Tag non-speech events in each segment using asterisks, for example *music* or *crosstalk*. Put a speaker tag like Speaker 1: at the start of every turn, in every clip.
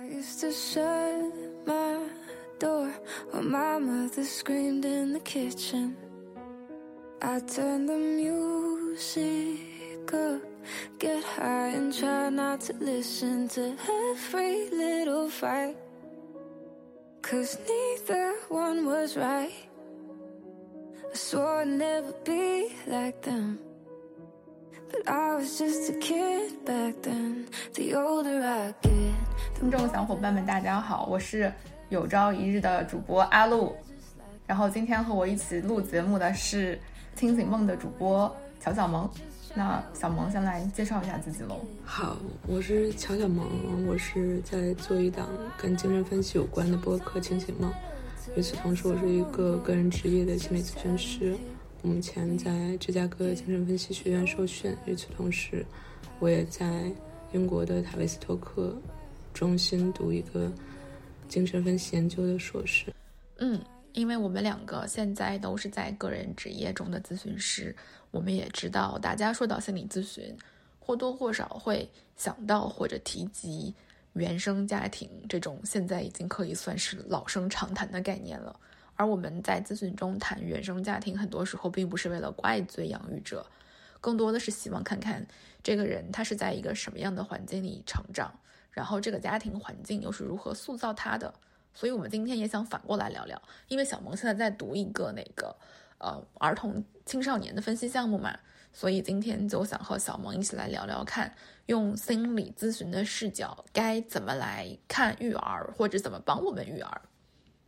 Speaker 1: I used to shut my door when my mother screamed in the kitchen. I turned the music up, get high and try not to listen to every little fight. Cause neither one was right. I swore I'd never be like them. But I was just a kid back then. The older I get,
Speaker 2: 听众小伙伴们，大家好，我是有朝一日的主播阿露。然后今天和我一起录节目的是清醒梦的主播乔小萌。那小萌先来介绍一下自己喽。
Speaker 3: 好，我是乔小萌，我是在做一档跟精神分析有关的播客《清醒梦》。与此同时，我是一个个人职业的心理咨询师，目前在芝加哥精神分析学院受训。与此同时，我也在英国的塔维斯托克中心读一个精神分析研究的硕士。
Speaker 2: 嗯，因为我们两个现在都是在个人职业中的咨询师，我们也知道，大家说到心理咨询，或多或少会想到或者提及原生家庭这种现在已经可以算是老生常谈的概念了。而我们在咨询中谈原生家庭，很多时候并不是为了怪罪养育者，更多的是希望看看这个人他是在一个什么样的环境里成长，然后这个家庭环境又是如何塑造他的。所以，我们今天也想反过来聊聊，因为小萌现在在读一个那个呃儿童青少年的分析项目嘛，所以今天就想和小萌一起来聊聊看，用心理咨询的视角该怎么来看育儿，或者怎么帮我们育儿。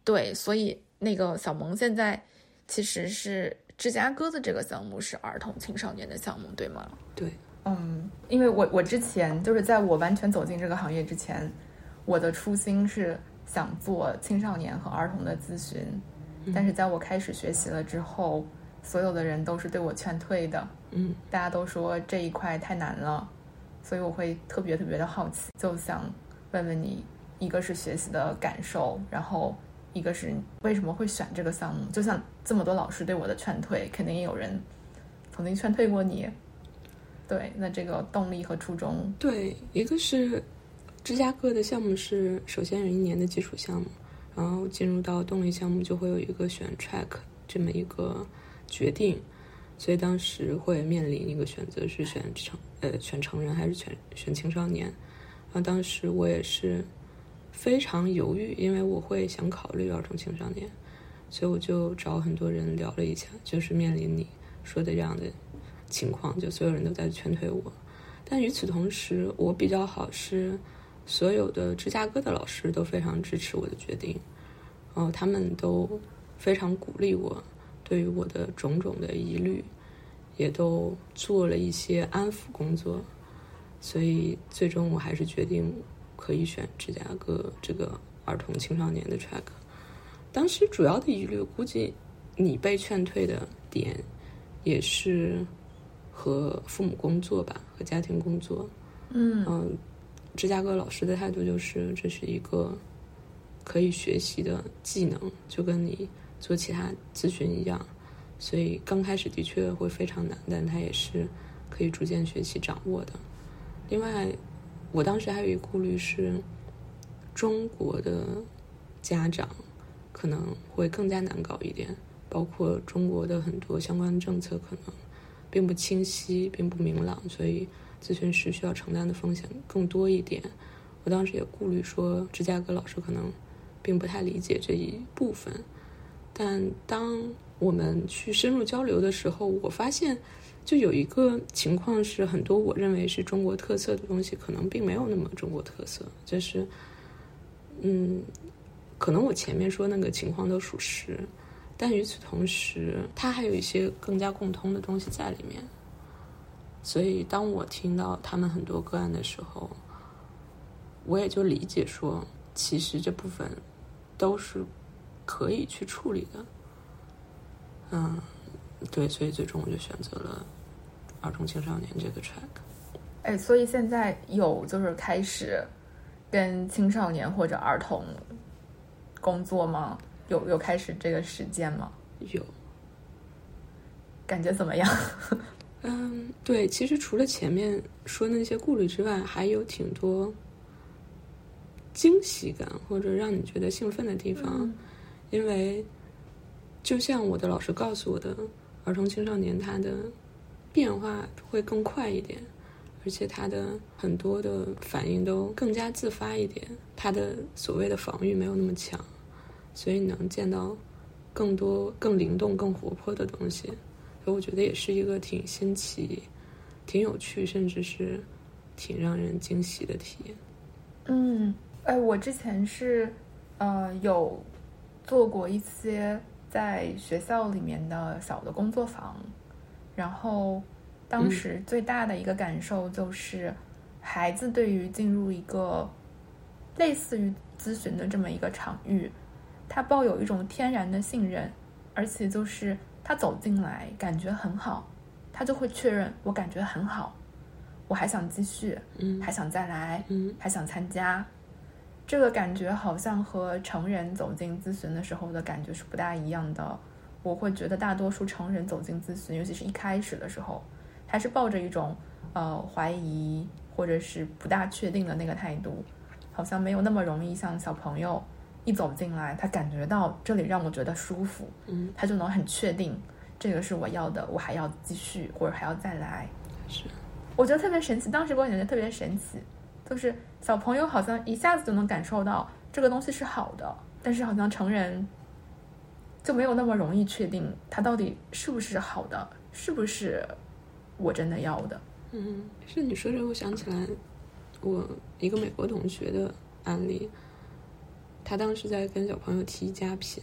Speaker 2: 对，所以那个小萌现在其实是芝加哥的这个项目是儿童青少年的项目，对吗？
Speaker 3: 对，
Speaker 2: 嗯，因为我我之前就是在我完全走进这个行业之前，我的初心是想做青少年和儿童的咨询，但是在我开始学习了之后，所有的人都是对我劝退的，
Speaker 3: 嗯，
Speaker 2: 大家都说这一块太难了，所以我会特别特别的好奇，就想问问你，一个是学习的感受，然后一个是为什么会选这个项目？就像这么多老师对我的劝退，肯定也有人曾经劝退过你。对，那这个动力和初衷，
Speaker 3: 对，一个是芝加哥的项目是首先有一年的基础项目，然后进入到动力项目就会有一个选 track 这么一个决定，所以当时会面临一个选择是选成呃选成人还是选选青少年，然后当时我也是非常犹豫，因为我会想考虑儿童青少年，所以我就找很多人聊了一下，就是面临你说的这样的情况，就所有人都在劝退我。但与此同时，我比较好是，所有的芝加哥的老师都非常支持我的决定，然后他们都非常鼓励我，对于我的种种的疑虑，也都做了一些安抚工作，所以最终我还是决定可以选芝加哥这个儿童青少年的 track。当时主要的疑虑，估计你被劝退的点也是和父母工作吧，和家庭工作。
Speaker 2: 嗯
Speaker 3: 嗯，芝加哥老师的态度就是这是一个可以学习的技能，就跟你做其他咨询一样。所以刚开始的确会非常难，但它也是可以逐渐学习掌握的。另外，我当时还有一个顾虑是，中国的家长可能会更加难搞一点，包括中国的很多相关政策可能并不清晰、并不明朗，所以咨询师需要承担的风险更多一点。我当时也顾虑说，芝加哥老师可能并不太理解这一部分，但当我们去深入交流的时候，我发现就有一个情况是，很多我认为是中国特色的东西，可能并没有那么中国特色。就是，嗯，可能我前面说那个情况都属实，但与此同时，它还有一些更加共通的东西在里面。所以，当我听到他们很多个案的时候，我也就理解说，其实这部分都是可以去处理的。嗯，对，所以最终我就选择了儿童青少年这个 track。
Speaker 2: 哎，所以现在有就是开始跟青少年或者儿童工作吗？有有开始这个实践吗？
Speaker 3: 有，
Speaker 2: 感觉怎么样？*laughs*
Speaker 3: 嗯，对，其实除了前面说那些顾虑之外，还有挺多惊喜感或者让你觉得兴奋的地方，因为就像我的老师告诉我的，儿童青少年他的变化会更快一点，而且他的很多的反应都更加自发一点，他的所谓的防御没有那么强，所以你能见到更多更灵动、更活泼的东西，所以我觉得也是一个挺新奇、挺有趣，甚至是挺让人惊喜的体验。
Speaker 2: 嗯。哎，我之前是，呃，有做过一些在学校里面的小的工作坊，然后当时最大的一个感受就是，孩子对于进入一个类似于咨询的这么一个场域，他抱有一种天然的信任，而且就是他走进来感觉很好，他就会确认我感觉很好，我还想继续，
Speaker 3: 嗯，
Speaker 2: 还想再来，
Speaker 3: 嗯，
Speaker 2: 还想参加。这个感觉好像和成人走进咨询的时候的感觉是不大一样的。我会觉得大多数成人走进咨询，尤其是一开始的时候，他是抱着一种呃怀疑或者是不大确定的那个态度，好像没有那么容易像小朋友一走进来，他感觉到这里让我觉得舒服，
Speaker 3: 嗯，
Speaker 2: 他就能很确定这个是我要的，我还要继续或者还要再来。
Speaker 3: 是，
Speaker 2: 我觉得特别神奇，当时给我感觉特别神奇。就是小朋友好像一下子就能感受到这个东西是好的，但是好像成人就没有那么容易确定它到底是不是好的，是不是我真的要的。
Speaker 3: 嗯，是你说这，我想起来我一个美国同学的案例，他当时在跟小朋友提加频，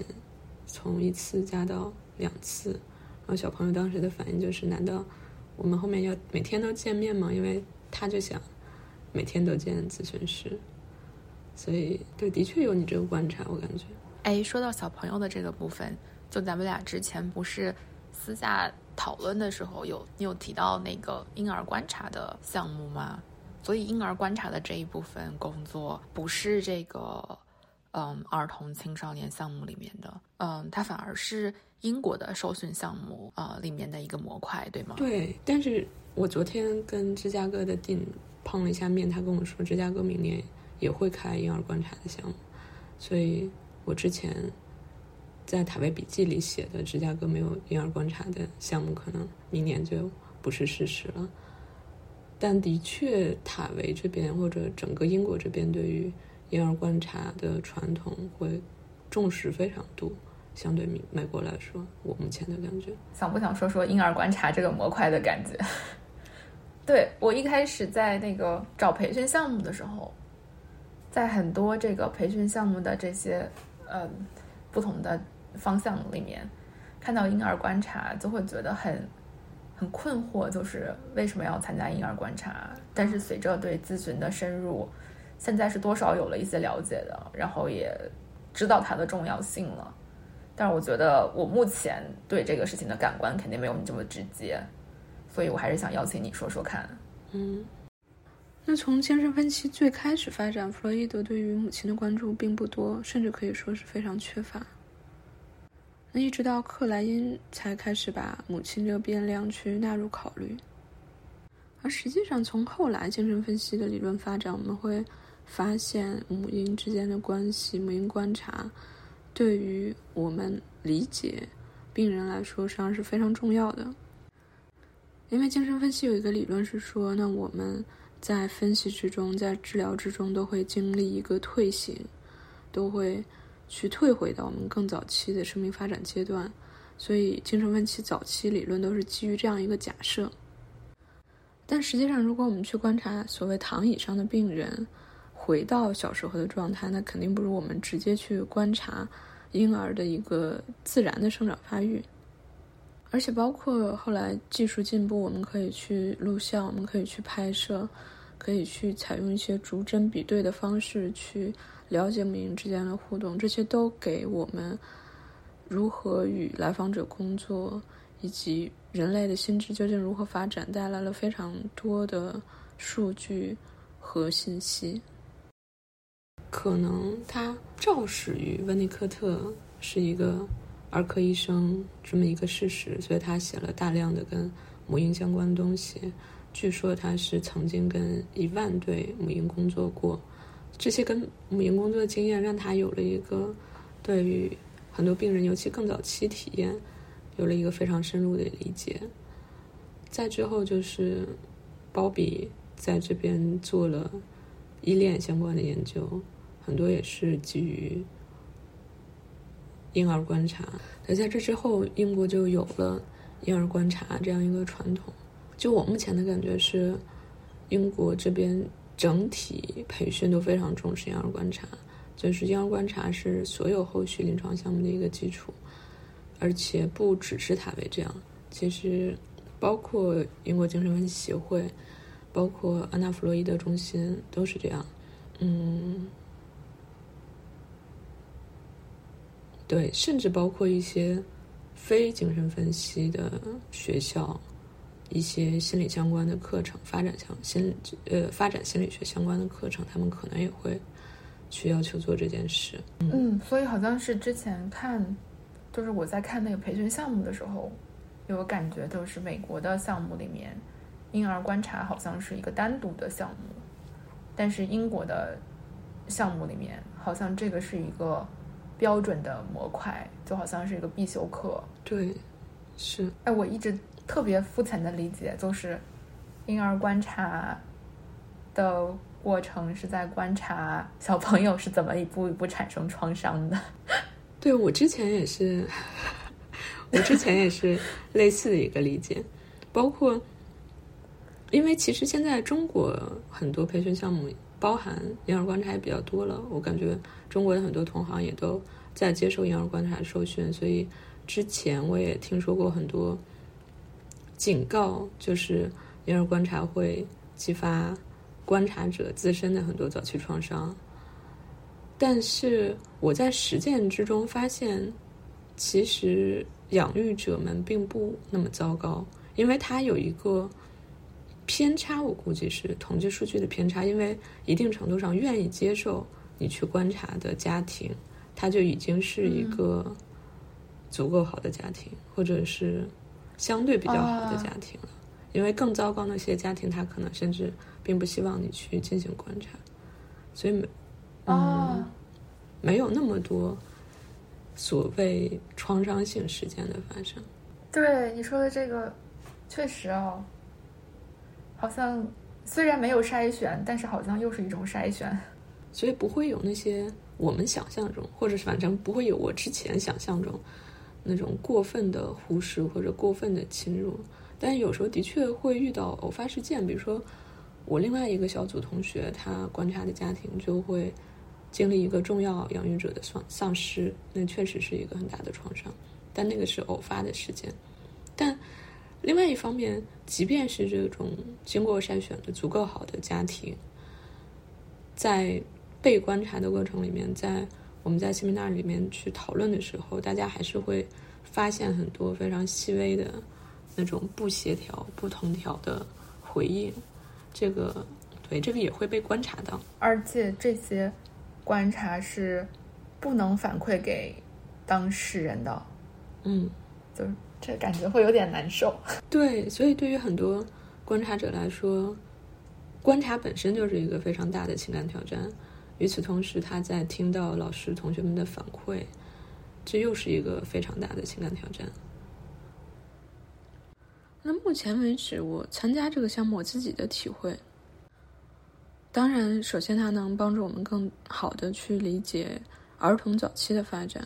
Speaker 3: 从一次加到两次，然后小朋友当时的反应就是：难道我们后面要每天都见面吗？因为他就想。每天都见咨询师，所以对，的确有你这个观察，我感觉。
Speaker 2: 哎，说到小朋友的这个部分，就咱们俩之前不是私下讨论的时候，有你有提到那个婴儿观察的项目吗？所以婴儿观察的这一部分工作不是这个嗯儿童青少年项目里面的，嗯，它反而是英国的受训项目啊里面的一个模块，对吗？
Speaker 3: 对，但是我昨天跟芝加哥的定。碰了一下面，他跟我说芝加哥明年也会开婴儿观察的项目，所以我之前在塔维笔记里写的芝加哥没有婴儿观察的项目，可能明年就不是事实了。但的确，塔维这边或者整个英国这边对于婴儿观察的传统会重视非常多，相对美美国来说，我目前的感觉。
Speaker 2: 想不想说说婴儿观察这个模块的感觉？*laughs* 对我一开始在那个找培训项目的时候，在很多这个培训项目的这些呃不同的方向里面，看到婴儿观察就会觉得很很困惑，就是为什么要参加婴儿观察？但是随着对咨询的深入，现在是多少有了一些了解的，然后也知道它的重要性了。但是我觉得我目前对这个事情的感官肯定没有你这么直接。所以我还是想邀请你说说看。
Speaker 3: 嗯，那从精神分析最开始发展，弗洛伊德对于母亲的关注并不多，甚至可以说是非常缺乏。那一直到克莱因才开始把母亲这个变量去纳入考虑。而实际上，从后来精神分析的理论发展，我们会发现母婴之间的关系、母婴观察，对于我们理解病人来说，实际上是非常重要的。因为精神分析有一个理论是说，那我们在分析之中，在治疗之中都会经历一个退行，都会去退回到我们更早期的生命发展阶段，所以精神分析早期理论都是基于这样一个假设。但实际上，如果我们去观察所谓躺椅上的病人回到小时候的状态，那肯定不如我们直接去观察婴儿的一个自然的生长发育。而且包括后来技术进步，我们可以去录像，我们可以去拍摄，可以去采用一些逐帧比对的方式去了解母婴之间的互动，这些都给我们如何与来访者工作以及人类的心智究竟如何发展带来了非常多的数据和信息。可能他肇始于温尼科特是一个。儿科医生这么一个事实，所以他写了大量的跟母婴相关的东西。据说他是曾经跟一万对母婴工作过，这些跟母婴工作的经验，让他有了一个对于很多病人，尤其更早期体验，有了一个非常深入的理解。再之后就是包比在这边做了依恋相关的研究，很多也是基于婴儿观察。那在这之后，英国就有了婴儿观察这样一个传统。就我目前的感觉是，英国这边整体培训都非常重视婴儿观察，就是婴儿观察是所有后续临床项目的一个基础，而且不只是塔维这样，其实包括英国精神分析协会，包括安娜弗洛伊德中心都是这样，嗯，对，甚至包括一些非精神分析的学校。一些心理相关的课程，发展相心呃发展心理学相关的课程，他们可能也会去要求做这件事。
Speaker 2: 嗯，所以好像是之前看，就是我在看那个培训项目的时候，有个感觉，就是美国的项目里面，婴儿观察好像是一个单独的项目，但是英国的项目里面，好像这个是一个标准的模块，就好像是一个必修课。
Speaker 3: 对，是。
Speaker 2: 哎，我一直。特别肤浅的理解就是，婴儿观察的过程是在观察小朋友是怎么一步一步产生创伤的。
Speaker 3: 对我之前也是，*laughs* 我之前也是类似的一个理解，包括因为其实现在中国很多培训项目包含婴儿观察也比较多了，我感觉中国的很多同行也都在接受婴儿观察受训，所以之前我也听说过很多。警告就是婴儿观察会激发观察者自身的很多早期创伤，但是我在实践之中发现，其实养育者们并不那么糟糕，因为他有一个偏差，我估计是统计数据的偏差，因为一定程度上愿意接受你去观察的家庭，他就已经是一个足够好的家庭，或者是。相对比较好的家庭了，因为更糟糕那些家庭，他可能甚至并不希望你去进行观察，所以没，嗯，没有那么多所谓创伤性事件的发生。
Speaker 2: 对你说的这个，确实哦，好像虽然没有筛选，但是好像又是一种筛选，
Speaker 3: 所以不会有那些我们想象中，或者是反正不会有我之前想象中。那种过分的忽视或者过分的侵入，但有时候的确会遇到偶发事件，比如说我另外一个小组同学，他观察的家庭就会经历一个重要养育者的丧丧失，那确实是一个很大的创伤，但那个是偶发的事件。但另外一方面，即便是这种经过筛选的足够好的家庭，在被观察的过程里面，在我们在 seminar 里面去讨论的时候，大家还是会发现很多非常细微的那种不协调、不同调的回应。这个对，这个也会被观察到，
Speaker 2: 而且这些观察是不能反馈给当事人的。
Speaker 3: 嗯，
Speaker 2: 就是这感觉会有点难受。*laughs*
Speaker 3: 对，所以对于很多观察者来说，观察本身就是一个非常大的情感挑战。与此同时，他在听到老师、同学们的反馈，这又是一个非常大的情感挑战。那目前为止，我参加这个项目，我自己的体会，当然，首先它能帮助我们更好的去理解儿童早期的发展，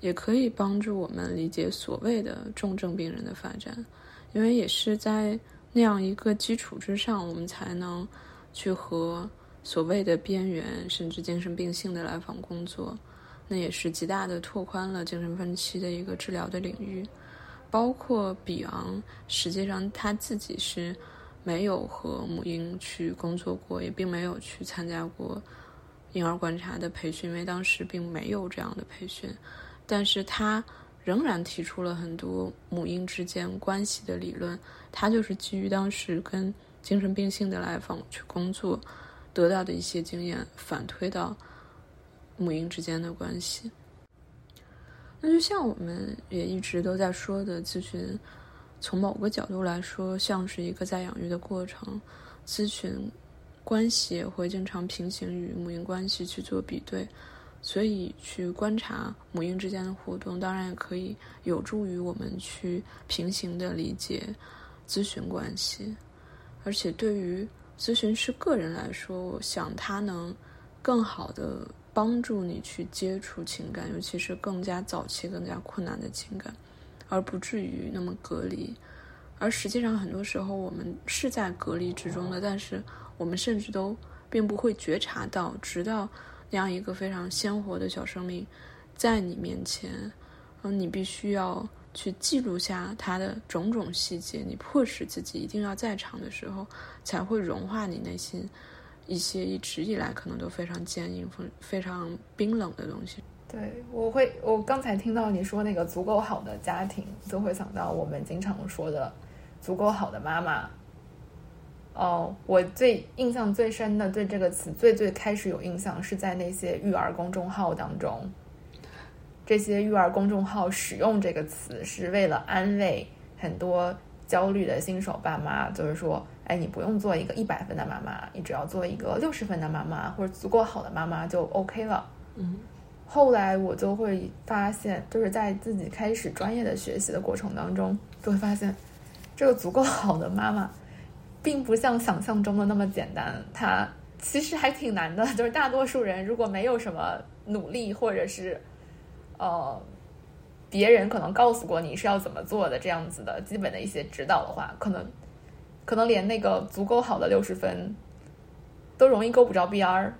Speaker 3: 也可以帮助我们理解所谓的重症病人的发展，因为也是在那样一个基础之上，我们才能去和。所谓的边缘甚至精神病性的来访工作，那也是极大的拓宽了精神分期的一个治疗的领域。包括比昂，实际上他自己是没有和母婴去工作过，也并没有去参加过婴儿观察的培训，因为当时并没有这样的培训。但是他仍然提出了很多母婴之间关系的理论，他就是基于当时跟精神病性的来访去工作。得到的一些经验反推到母婴之间的关系，那就像我们也一直都在说的，咨询从某个角度来说，像是一个在养育的过程。咨询关系也会经常平行于母婴关系去做比对，所以去观察母婴之间的互动，当然也可以有助于我们去平行的理解咨询关系。而且对于咨询师个人来说，我想他能更好的帮助你去接触情感，尤其是更加早期、更加困难的情感，而不至于那么隔离。而实际上，很多时候我们是在隔离之中的，但是我们甚至都并不会觉察到，直到那样一个非常鲜活的小生命在你面前，嗯，你必须要去记录下它的种种细节，你迫使自己一定要在场的时候，才会融化你内心一些一直以来可能都非常坚硬、非非常冰冷的东西。
Speaker 2: 对，我会，我刚才听到你说那个足够好的家庭，就会想到我们经常说的。足够好的妈妈。哦，我最印象最深的对这个词最最开始有印象是在那些育儿公众号当中。这些育儿公众号使用这个词是为了安慰很多焦虑的新手爸妈，就是说，哎，你不用做一个一百分的妈妈，你只要做一个六十分的妈妈或者足够好的妈妈就 OK 了。
Speaker 3: 嗯。
Speaker 2: 后来我就会发现，就是在自己开始专业的学习的过程当中，就会发现。这个足够好的妈妈，并不像想象中的那么简单。它其实还挺难的。就是大多数人如果没有什么努力，或者是呃别人可能告诉过你是要怎么做的这样子的基本的一些指导的话，可能可能连那个足够好的六十分都容易够不着边儿。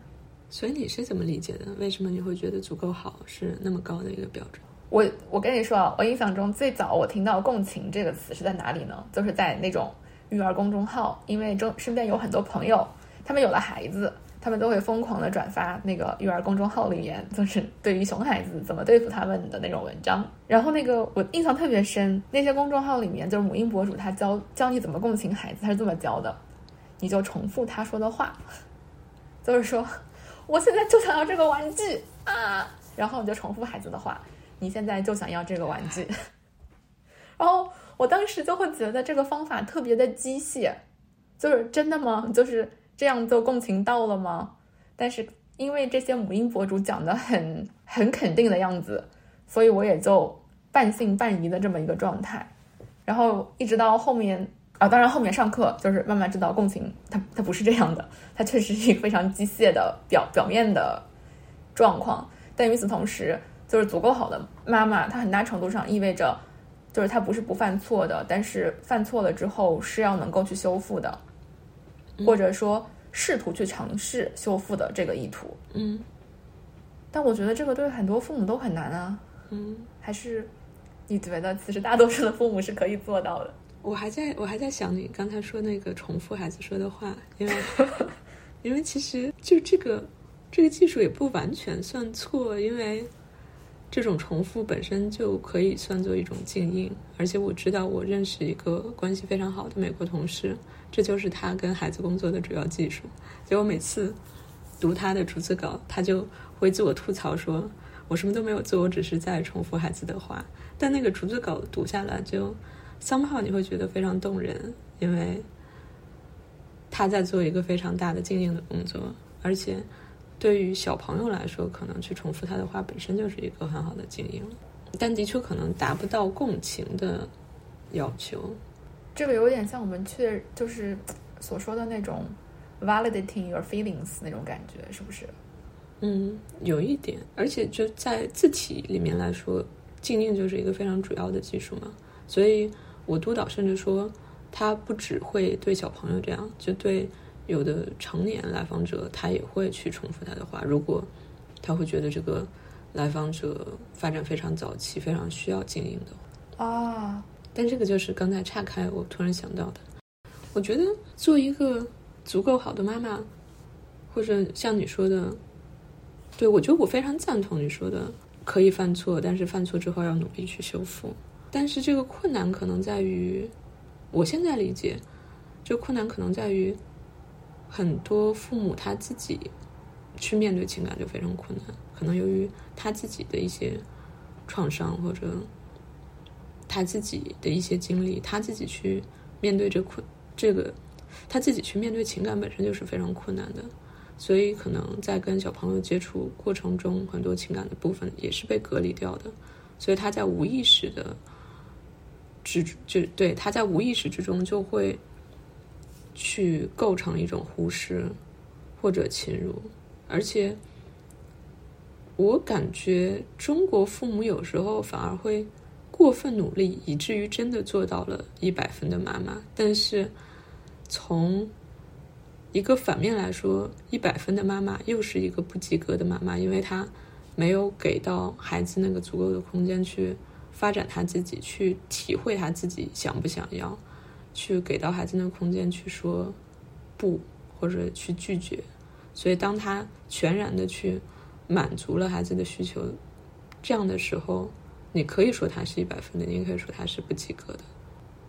Speaker 3: 所以你是怎么理解的？为什么你会觉得足够好是那么高的一个标准？
Speaker 2: 我我跟你说啊，我印象中最早我听到“共情”这个词是在哪里呢？就是在那种育儿公众号，因为中身边有很多朋友，他们有了孩子，他们都会疯狂的转发那个育儿公众号里面，就是对于熊孩子怎么对付他们的那种文章。然后那个我印象特别深，那些公众号里面就是母婴博主，他教教你怎么共情孩子，他是这么教的：你就重复他说的话，*laughs* 就是说我现在就想要这个玩具啊，然后你就重复孩子的话。你现在就想要这个玩具，*laughs* 然后我当时就会觉得这个方法特别的机械，就是真的吗？就是这样就共情到了吗？但是因为这些母婴博主讲的很很肯定的样子，所以我也就半信半疑的这么一个状态。然后一直到后面啊，当然后面上课就是慢慢知道共情，它它不是这样的，它确实是一个非常机械的表表面的状况。但与此同时，就是足够好的妈妈，她很大程度上意味着，就是她不是不犯错的，但是犯错了之后是要能够去修复的，或者说试图去尝试修复的这个意图。
Speaker 3: 嗯，
Speaker 2: 但我觉得这个对很多父母都很难啊。
Speaker 3: 嗯，
Speaker 2: 还是你觉得其实大多数的父母是可以做到的？*laughs*
Speaker 3: 我还在我还在想你刚才说那个重复孩子说的话，因为 *laughs* 因为其实就这个这个技术也不完全算错，因为。这种重复本身就可以算作一种静音，而且我知道我认识一个关系非常好的美国同事，这就是他跟孩子工作的主要技术。结果每次读他的逐字稿，他就会自我吐槽说：“我什么都没有做，我只是在重复孩子的话。”但那个逐字稿读下来，就 somehow 你会觉得非常动人，因为他在做一个非常大的静音的工作，而且。对于小朋友来说，可能去重复他的话本身就是一个很好的经营，但的确可能达不到共情的要求。
Speaker 2: 这个有点像我们确就是所说的那种 validating your feelings 那种感觉，是不是？
Speaker 3: 嗯，有一点。而且就在字体里面来说，静音就是一个非常主要的技术嘛。所以我督导甚至说，他不只会对小朋友这样，就对。有的成年来访者，他也会去重复他的话。如果他会觉得这个来访者发展非常早期，非常需要经营的
Speaker 2: 啊，
Speaker 3: 但这个就是刚才岔开，我突然想到的。我觉得做一个足够好的妈妈，或者像你说的，对我觉得我非常赞同你说的，可以犯错，但是犯错之后要努力去修复。但是这个困难可能在于，我现在理解，这个困难可能在于。很多父母他自己去面对情感就非常困难，可能由于他自己的一些创伤或者他自己的一些经历，他自己去面对这困这个他自己去面对情感本身就是非常困难的，所以可能在跟小朋友接触过程中，很多情感的部分也是被隔离掉的，所以他在无意识的之就对他在无意识之中就会去构成一种忽视或者侵入，而且我感觉中国父母有时候反而会。过分努力，以至于真的做到了一百分的妈妈。但是，从一个反面来说，一百分的妈妈又是一个不及格的妈妈，因为她没有给到孩子那个足够的空间去发展他自己，去体会他自己想不想要，去给到孩子那个空间去说不或者去拒绝。所以，当他全然的去满足了孩子的需求，这样的时候。你可以说他是一百分的，你也可以说他是不及格的。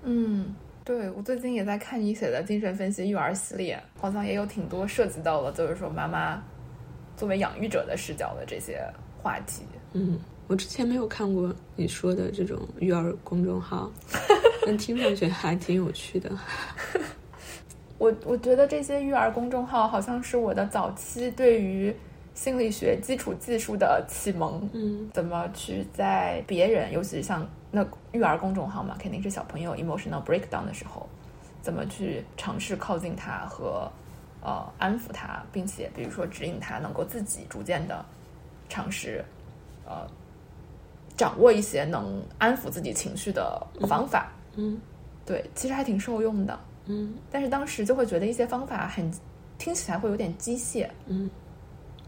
Speaker 2: 嗯，对我最近也在看你写的精神分析育儿系列，好像也有挺多涉及到了，就是说妈妈作为养育者的视角的这些话题。
Speaker 3: 嗯，我之前没有看过你说的这种育儿公众号，*laughs* 但听上去还挺有趣的。*laughs*
Speaker 2: 我我觉得这些育儿公众号好像是我的早期对于。心理学基础技术的启蒙，
Speaker 3: 嗯，
Speaker 2: 怎么去在别人，尤其是像那育儿公众号嘛，肯定是小朋友 emotional breakdown 的时候，怎么去尝试靠近他和呃安抚他，并且比如说指引他能够自己逐渐的尝试呃掌握一些能安抚自己情绪的方法，
Speaker 3: 嗯，
Speaker 2: 对，其实还挺受用的，
Speaker 3: 嗯，
Speaker 2: 但是当时就会觉得一些方法很听起来会有点机械，
Speaker 3: 嗯。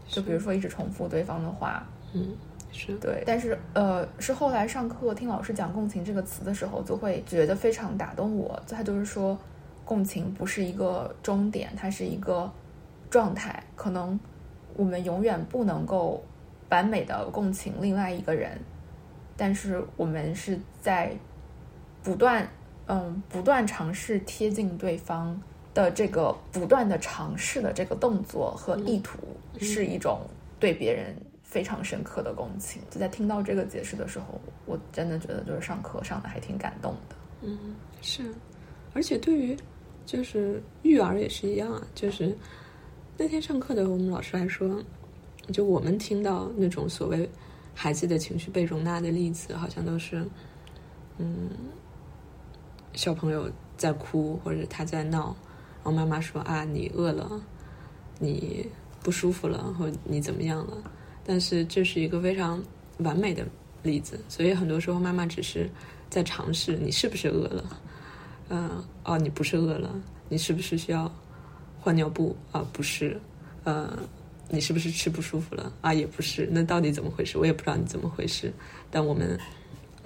Speaker 2: 就比如说一直重复对方的话，
Speaker 3: 嗯，是
Speaker 2: 对，但是呃，是后来上课听老师讲共情这个词的时候，就会觉得非常打动我。他就是说，共情不是一个终点，它是一个状态。可能我们永远不能够完美的共情另外一个人，但是我们是在不断嗯不断尝试贴近对方。的这个不断的尝试的这个动作和意图，是一种对别人非常深刻的共情。就在听到这个解释的时候，我真的觉得就是上课上的还挺感动的。
Speaker 3: 嗯，是，而且对于就是育儿也是一样啊。就是那天上课的我们老师还说，就我们听到那种所谓孩子的情绪被容纳的例子，好像都是嗯小朋友在哭或者他在闹。然后妈妈说啊，你饿了，你不舒服了，或你怎么样了？但是这是一个非常完美的例子，所以很多时候妈妈只是在尝试你是不是饿了，嗯，哦，你不是饿了，你是不是需要换尿布啊？不是，呃，你是不是吃不舒服了啊？也不是，那到底怎么回事？我也不知道你怎么回事，但我们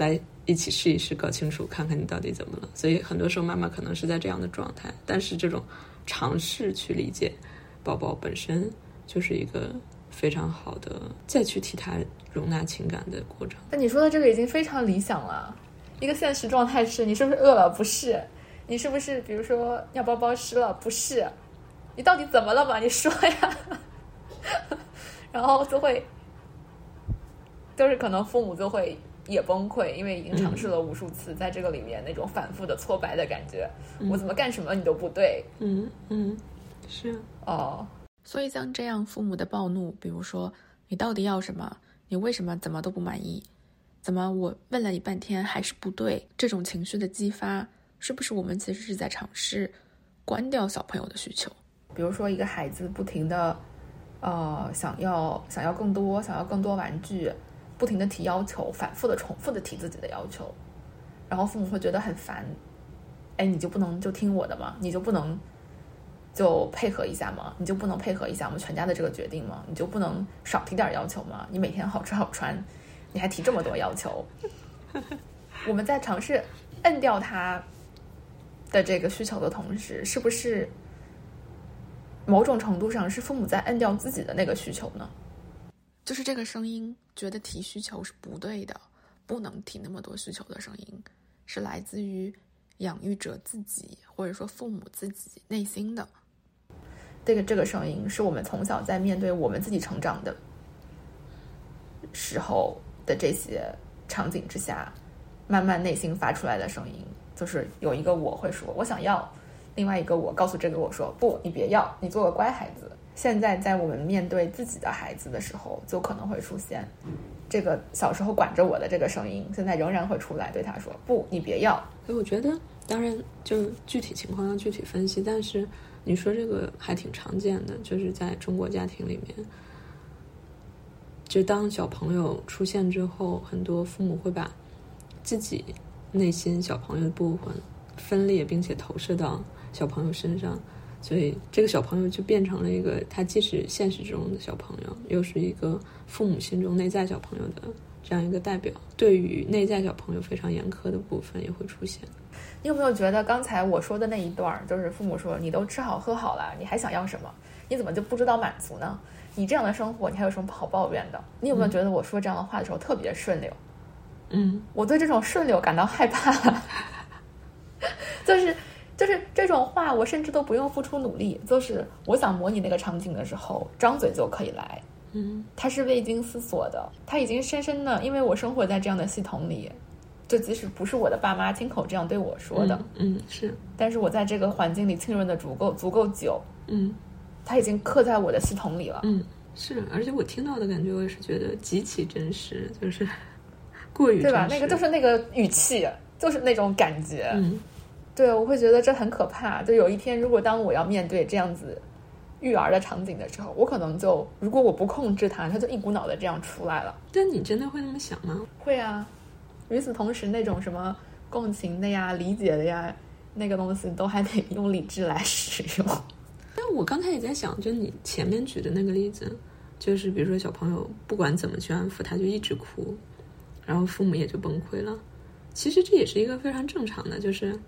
Speaker 3: 来。一起试一试，搞清楚，看看你到底怎么了。所以很多时候，妈妈可能是在这样的状态，但是这种尝试去理解宝宝本身，就是一个非常好的再去替他容纳情感的过程。
Speaker 2: 那你说的这个已经非常理想了。一个现实状态是你是不是饿了？不是。你是不是比如说尿包包湿了？不是。你到底怎么了嘛？你说呀。*laughs* 然后就会，就是可能父母就会。也崩溃，因为已经尝试了无数次，在这个里面那种反复的挫败的感觉，我怎么干什么你都不对。
Speaker 3: 嗯嗯，是
Speaker 2: 哦。所以像这样父母的暴怒，比如说你到底要什么？你为什么怎么都不满意？怎么我问了你半天还是不对？这种情绪的激发，是不是我们其实是在尝试关掉小朋友的需求？比如说一个孩子不停的呃想要想要更多，想要更多玩具。不停的提要求，反复的重复的提自己的要求，然后父母会觉得很烦。哎，你就不能就听我的吗？你就不能就配合一下吗？你就不能配合一下我们全家的这个决定吗？你就不能少提点要求吗？你每天好吃好穿，你还提这么多要求？我们在尝试摁掉他的这个需求的同时，是不是某种程度上是父母在摁掉自己的那个需求呢？就是这个声音觉得提需求是不对的，不能提那么多需求的声音，是来自于养育者自己，或者说父母自己内心的。这个这个声音是我们从小在面对我们自己成长的时候的这些场景之下，慢慢内心发出来的声音。就是有一个我会说，我想要；另外一个我告诉这个我说不，你别要，你做个乖孩子。现在在我们面对自己的孩子的时候，就可能会出现这个小时候管着我的这个声音，现在仍然会出来对他说不，你别要。
Speaker 3: 所以我觉得，当然就具体情况要具体分析，但是你说这个还挺常见的，就是在中国家庭里面。就当小朋友出现之后，很多父母会把自己内心小朋友的部分分裂，并且投射到小朋友身上，所以这个小朋友就变成了一个他既是现实中的小朋友，又是一个父母心中内在小朋友的这样一个代表。对于内在小朋友非常严苛的部分也会出现。
Speaker 2: 你有没有觉得刚才我说的那一段，就是父母说你都吃好喝好了，你还想要什么？你怎么就不知道满足呢？你这样的生活，你还有什么好抱怨的？你有没有觉得我说这样的话的时候特别顺溜？
Speaker 3: 嗯，
Speaker 2: 我对这种顺溜感到害怕，*laughs* 就是就是这种话，我甚至都不用付出努力，就是我想模拟那个场景的时候，张嘴就可以来。
Speaker 3: 嗯，
Speaker 2: 他是未经思索的，他已经深深的，因为我生活在这样的系统里，就即使不是我的爸妈亲口这样对我说的，
Speaker 3: 嗯，是，
Speaker 2: 但是我在这个环境里浸润的足够足够久，
Speaker 3: 嗯。
Speaker 2: 他已经刻在我的系统里了。
Speaker 3: 嗯，是，而且我听到的感觉，我也是觉得极其真实，就是 *laughs* 过于
Speaker 2: 对吧？那个就是那个语气，就是那种感觉。
Speaker 3: 嗯，
Speaker 2: 对，我会觉得这很可怕。就有一天，如果当我要面对这样子育儿的场景的时候，我可能就如果我不控制它，它就一股脑的这样出来了。
Speaker 3: 但你真的会那么想吗？
Speaker 2: 会啊。与此同时，那种什么共情的呀、理解的呀，那个东西都还得 *laughs* 用理智来使用。
Speaker 3: 但我刚才也在想，就你前面举的那个例子，就是比如说小朋友不管怎么去安抚，他就一直哭，然后父母也就崩溃了。其实这也是一个非常正常的，就是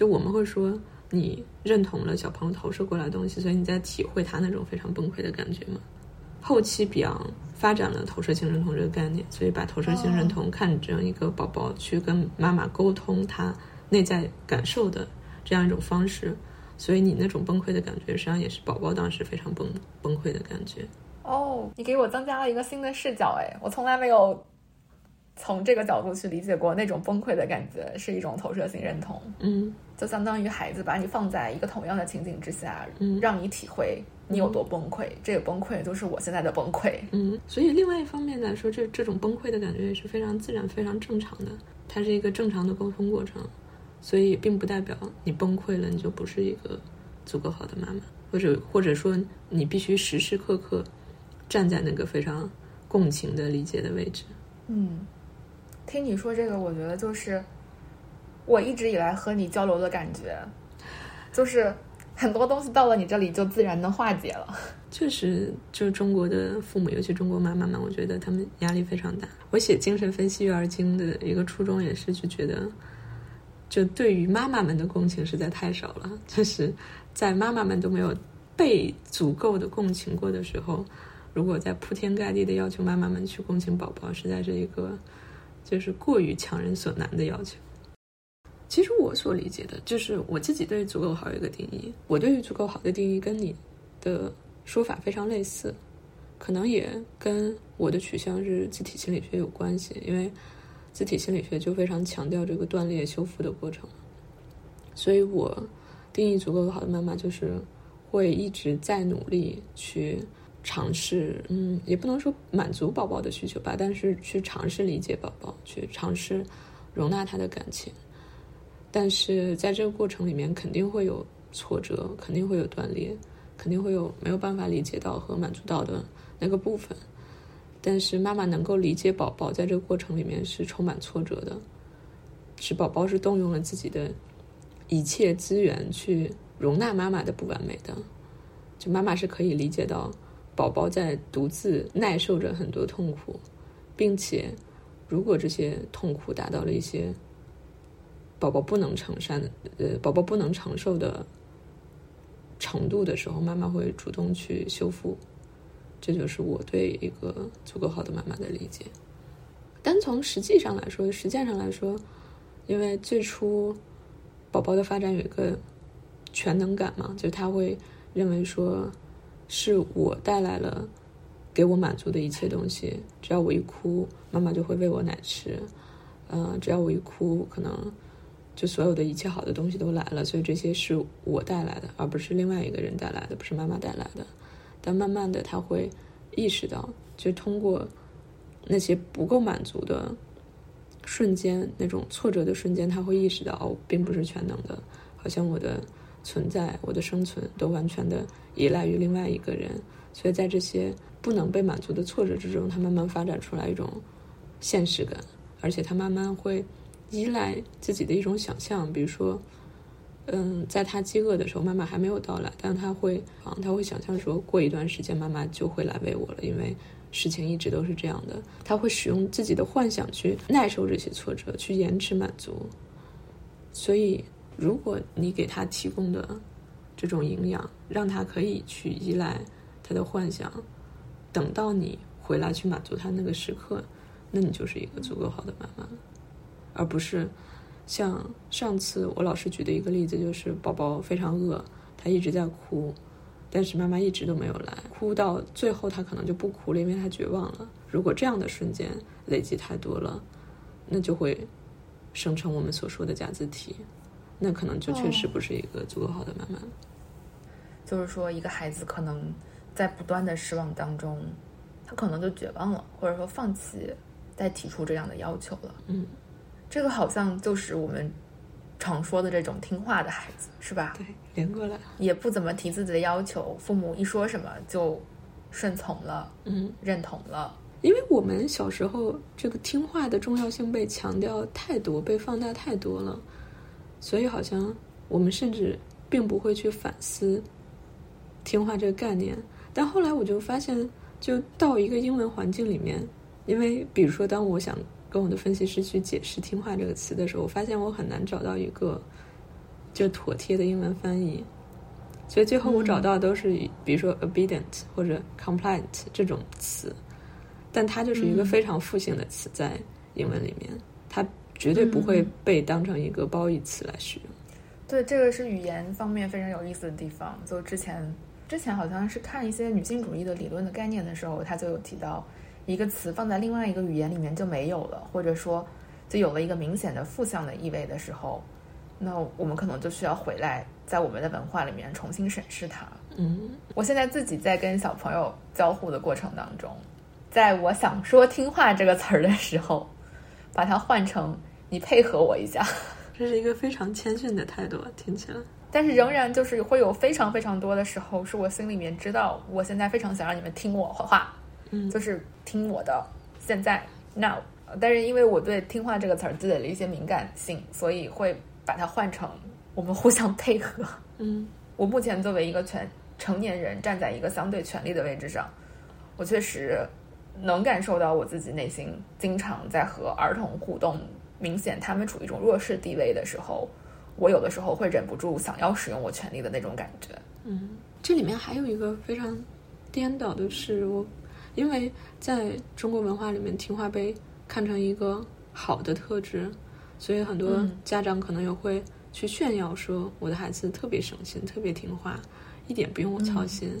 Speaker 3: 就我们会说，你认同了小朋友投射过来的东西，所以你在体会他那种非常崩溃的感觉吗。后期比昂发展了投射性认同这个概念，所以把投射性认同看成一个宝宝去跟妈妈沟通他内在感受的这样一种方式。所以你那种崩溃的感觉，实际上也是宝宝当时非常崩崩溃的感觉。
Speaker 2: 哦，你给我增加了一个新的视角，哎，我从来没有从这个角度去理解过那种崩溃的感觉是一种投射性认同。
Speaker 3: 嗯，
Speaker 2: 就相当于孩子把你放在一个同样的情景之下，
Speaker 3: 嗯，
Speaker 2: 让你体会你有多崩溃。这个崩溃就是我现在的崩溃。
Speaker 3: 嗯，所以另外一方面来说，这这种崩溃的感觉也是非常自然、非常正常的，它是一个正常的沟通过程。所以并不代表你崩溃了，你就不是一个足够好的妈妈，或者或者说你必须时时刻刻站在那个非常共情的理解的位置。
Speaker 2: 嗯，听你说这个，我觉得就是我一直以来和你交流的感觉，就是很多东西到了你这里就自然的化解了。*laughs*
Speaker 3: 确实，就中国的父母，尤其中国妈妈们，我觉得他们压力非常大。我写精神分析育儿经的一个初衷也是就觉得。就对于妈妈们的共情实在太少了，就是在妈妈们都没有被足够的共情过的时候，如果在铺天盖地的要求妈妈们去共情宝宝，实在是一个就是过于强人所难的要求。其实我所理解的就是我自己对足够好有一个定义，我对于足够好的定义跟你的说法非常类似，可能也跟我的取向是自体心理学有关系，因为。自体心理学就非常强调这个断裂修复的过程，所以我定义足够好的妈妈就是会一直在努力去尝试，嗯，也不能说满足宝宝的需求吧，但是去尝试理解宝宝，去尝试容纳他的感情，但是在这个过程里面肯定会有挫折，肯定会有断裂，肯定会有没有办法理解到和满足到的那个部分。但是妈妈能够理解宝宝在这个过程里面是充满挫折的，是宝宝是动用了自己的一切资源去容纳妈妈的不完美的，就妈妈是可以理解到宝宝在独自耐受着很多痛苦，并且如果这些痛苦达到了一些宝宝不能承担呃宝宝不能承受的程度的时候，妈妈会主动去修复。这就是我对一个足够好的妈妈的理解。单从实际上来说，实践上来说，因为最初宝宝的发展有一个全能感嘛，就是他会认为说是我带来了给我满足的一切东西，只要我一哭，妈妈就会喂我奶吃。嗯，只要我一哭，可能就所有的一切好的东西都来了，所以这些是我带来的，而不是另外一个人带来的，不是妈妈带来的。但慢慢的，他会意识到，就通过那些不够满足的瞬间，那种挫折的瞬间，他会意识到，哦，并不是全能的，好像我的存在，我的生存都完全的依赖于另外一个人。所以在这些不能被满足的挫折之中，他慢慢发展出来一种现实感，而且他慢慢会依赖自己的一种想象，比如说。嗯，在他饥饿的时候，妈妈还没有到来，但他会啊，他会想象说过一段时间妈妈就会来喂我了，因为事情一直都是这样的。他会使用自己的幻想去耐受这些挫折，去延迟满足。所以，如果你给他提供的这种营养，让他可以去依赖他的幻想，等到你回来去满足他那个时刻，那你就是一个足够好的妈妈，而不是。像上次我老师举的一个例子，就是宝宝非常饿，他一直在哭，但是妈妈一直都没有来，哭到最后他可能就不哭了，因为他绝望了。如果这样的瞬间累积太多了，那就会生成我们所说的假字体，那可能就确实不是一个足够好的妈妈。
Speaker 2: 就是说，一个孩子可能在不断的失望当中，他可能就绝望了，或者说放弃再提出这样的要求了。
Speaker 3: 嗯。
Speaker 2: 这个好像就是我们常说的这种听话的孩子，是吧？
Speaker 3: 对，连过来
Speaker 2: 也不怎么提自己的要求，父母一说什么就顺从了，
Speaker 3: 嗯，
Speaker 2: 认同了。
Speaker 3: 因为我们小时候这个听话的重要性被强调太多，被放大太多了，所以好像我们甚至并不会去反思听话这个概念。但后来我就发现，就到一个英文环境里面，因为比如说当我想。跟我的分析师去解释“听话”这个词的时候，我发现我很难找到一个就妥帖的英文翻译，所以最后我找到都是比如说 “obedient” 或者 “compliant” 这种词，但它就是一个非常负性的词，在英文里面，它绝对不会被当成一个褒义词来使用。
Speaker 2: 对，这个是语言方面非常有意思的地方。就之前之前好像是看一些女性主义的理论的概念的时候，他就有提到。一个词放在另外一个语言里面就没有了，或者说就有了一个明显的负向的意味的时候，那我们可能就需要回来，在我们的文化里面重新审视它。
Speaker 3: 嗯，
Speaker 2: 我现在自己在跟小朋友交互的过程当中，在我想说“听话”这个词儿的时候，把它换成“你配合我一下”，*laughs*
Speaker 3: 这是一个非常谦逊的态度，听起来。
Speaker 2: 但是仍然就是会有非常非常多的时候，是我心里面知道，我现在非常想让你们听我话。
Speaker 3: 嗯，
Speaker 2: 就是听我的，现在 now，但是因为我对“听话”这个词儿积累了一些敏感性，所以会把它换成我们互相配合。
Speaker 3: 嗯，*laughs*
Speaker 2: 我目前作为一个全成年人，站在一个相对权力的位置上，我确实能感受到我自己内心经常在和儿童互动，明显他们处于一种弱势地位的时候，我有的时候会忍不住想要使用我权力的那种感觉。
Speaker 3: 嗯，这里面还有一个非常颠倒的是我。因为在中国文化里面，听话被看成一个好的特质，所以很多家长可能也会去炫耀说我的孩子特别省心、特别听话，一点不用我操心。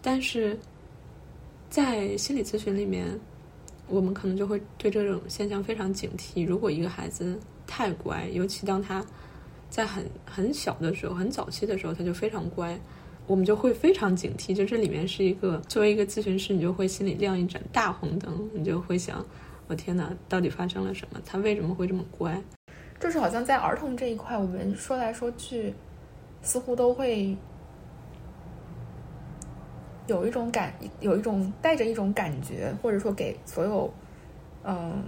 Speaker 3: 但是在心理咨询里面，我们可能就会对这种现象非常警惕。如果一个孩子太乖，尤其当他在很很小的时候、很早期的时候，他就非常乖。我们就会非常警惕，就这里面是一个作为一个咨询师，你就会心里亮一盏大红灯，你就会想：我天哪，到底发生了什么？他为什么会这么乖？
Speaker 2: 就是好像在儿童这一块，我们说来说去，似乎都会有一种感，有一种带着一种感觉，或者说给所有嗯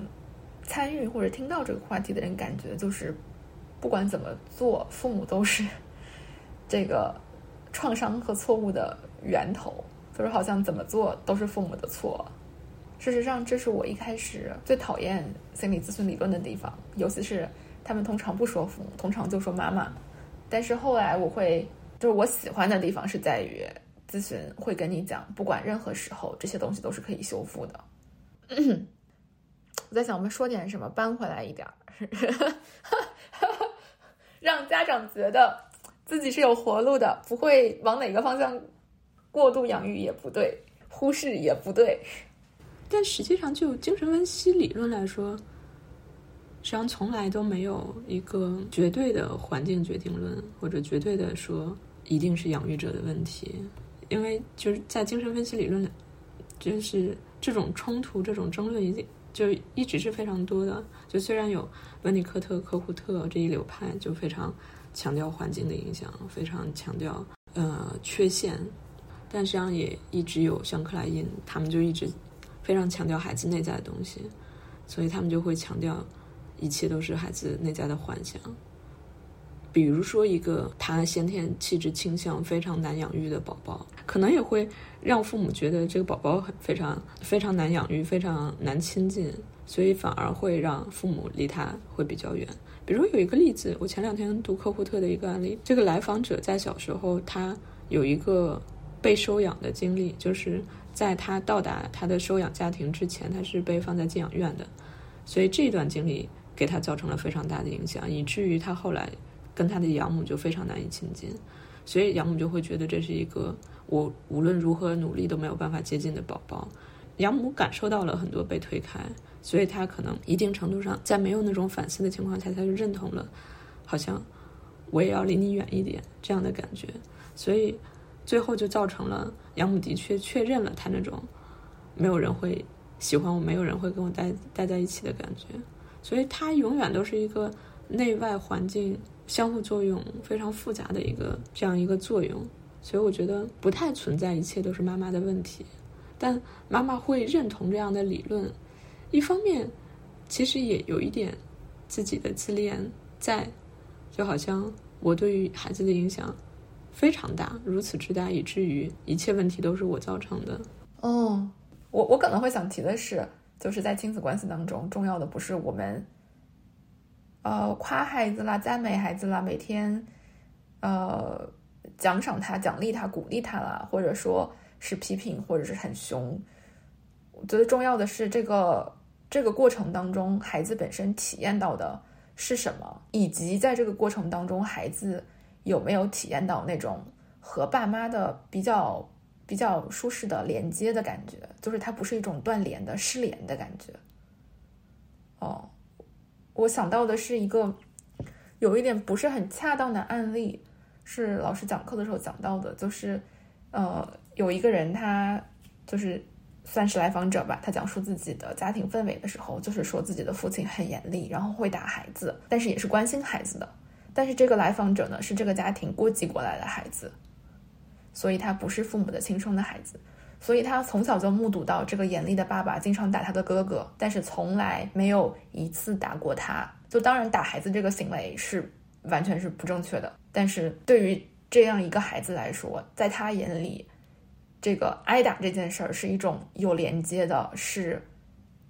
Speaker 2: 参与或者听到这个话题的人感觉，就是不管怎么做，父母都是这个。创伤和错误的源头，就是好像怎么做都是父母的错。事实上，这是我一开始最讨厌心理咨询理论的地方，尤其是他们通常不说父母，通常就说妈妈。但是后来我会，就是我喜欢的地方是在于咨询会跟你讲，不管任何时候，这些东西都是可以修复的。*coughs* 我在想，我们说点什么，搬回来一点儿，*laughs* 让家长觉得。自己是有活路的，不会往哪个方向过度养育也不对，忽视也不对。
Speaker 3: 但实际上，就精神分析理论来说，实际上从来都没有一个绝对的环境决定论，或者绝对的说一定是养育者的问题，因为就是在精神分析理论，就是这种冲突、这种争论已经就一直是非常多的。就虽然有温尼科特、科胡特这一流派，就非常强调环境的影响，非常强调呃缺陷，但实际上也一直有像克莱因，他们就一直非常强调孩子内在的东西，所以他们就会强调。一切都是孩子内在的幻想。比如说，一个他先天气质倾向非常难养育的宝宝，可能也会让父母觉得这个宝宝很非常非常难养育，非常难亲近，所以反而会让父母离他会比较远。比如有一个例子，我前两天读科胡特的一个案例，这个来访者在小时候他有一个被收养的经历，就是在他到达他的收养家庭之前，他是被放在寄养院的，所以这段经历。给他造成了非常大的影响，以至于他后来跟他的养母就非常难以亲近，所以养母就会觉得这是一个我无论如何努力都没有办法接近的宝宝。养母感受到了很多被推开，所以他可能一定程度上在没有那种反思的情况下，他就认同了，好像我也要离你远一点这样的感觉。所以最后就造成了养母的确确认了他那种没有人会喜欢我，没有人会跟我待待在一起的感觉。所以他永远都是一个内外环境相互作用非常复杂的一个这样一个作用，所以我觉得不太存在一切都是妈妈的问题，但妈妈会认同这样的理论，一方面其实也有一点自己的自恋在，就好像我对于孩子的影响非常大，如此之大，以至于一切问题都是我造成的。
Speaker 2: 哦，我我可能会想提的是。就是在亲子关系当中，重要的不是我们，呃，夸孩子啦、赞美孩子啦，每天，呃，奖赏他、奖励他、鼓励他啦，或者说是批评，或者是很凶。我觉得重要的是这个这个过程当中，孩子本身体验到的是什么，以及在这个过程当中，孩子有没有体验到那种和爸妈的比较。比较舒适的连接的感觉，就是它不是一种断联的失联的感觉。哦，我想到的是一个有一点不是很恰当的案例，是老师讲课的时候讲到的，就是呃，有一个人他就是算是来访者吧，他讲述自己的家庭氛围的时候，就是说自己的父亲很严厉，然后会打孩子，但是也是关心孩子的。但是这个来访者呢，是这个家庭过继过来的孩子。所以他不是父母的亲生的孩子，所以他从小就目睹到这个严厉的爸爸经常打他的哥哥，但是从来没有一次打过他。就当然打孩子这个行为是完全是不正确的，但是对于这样一个孩子来说，在他眼里，这个挨打这件事儿是一种有连接的，是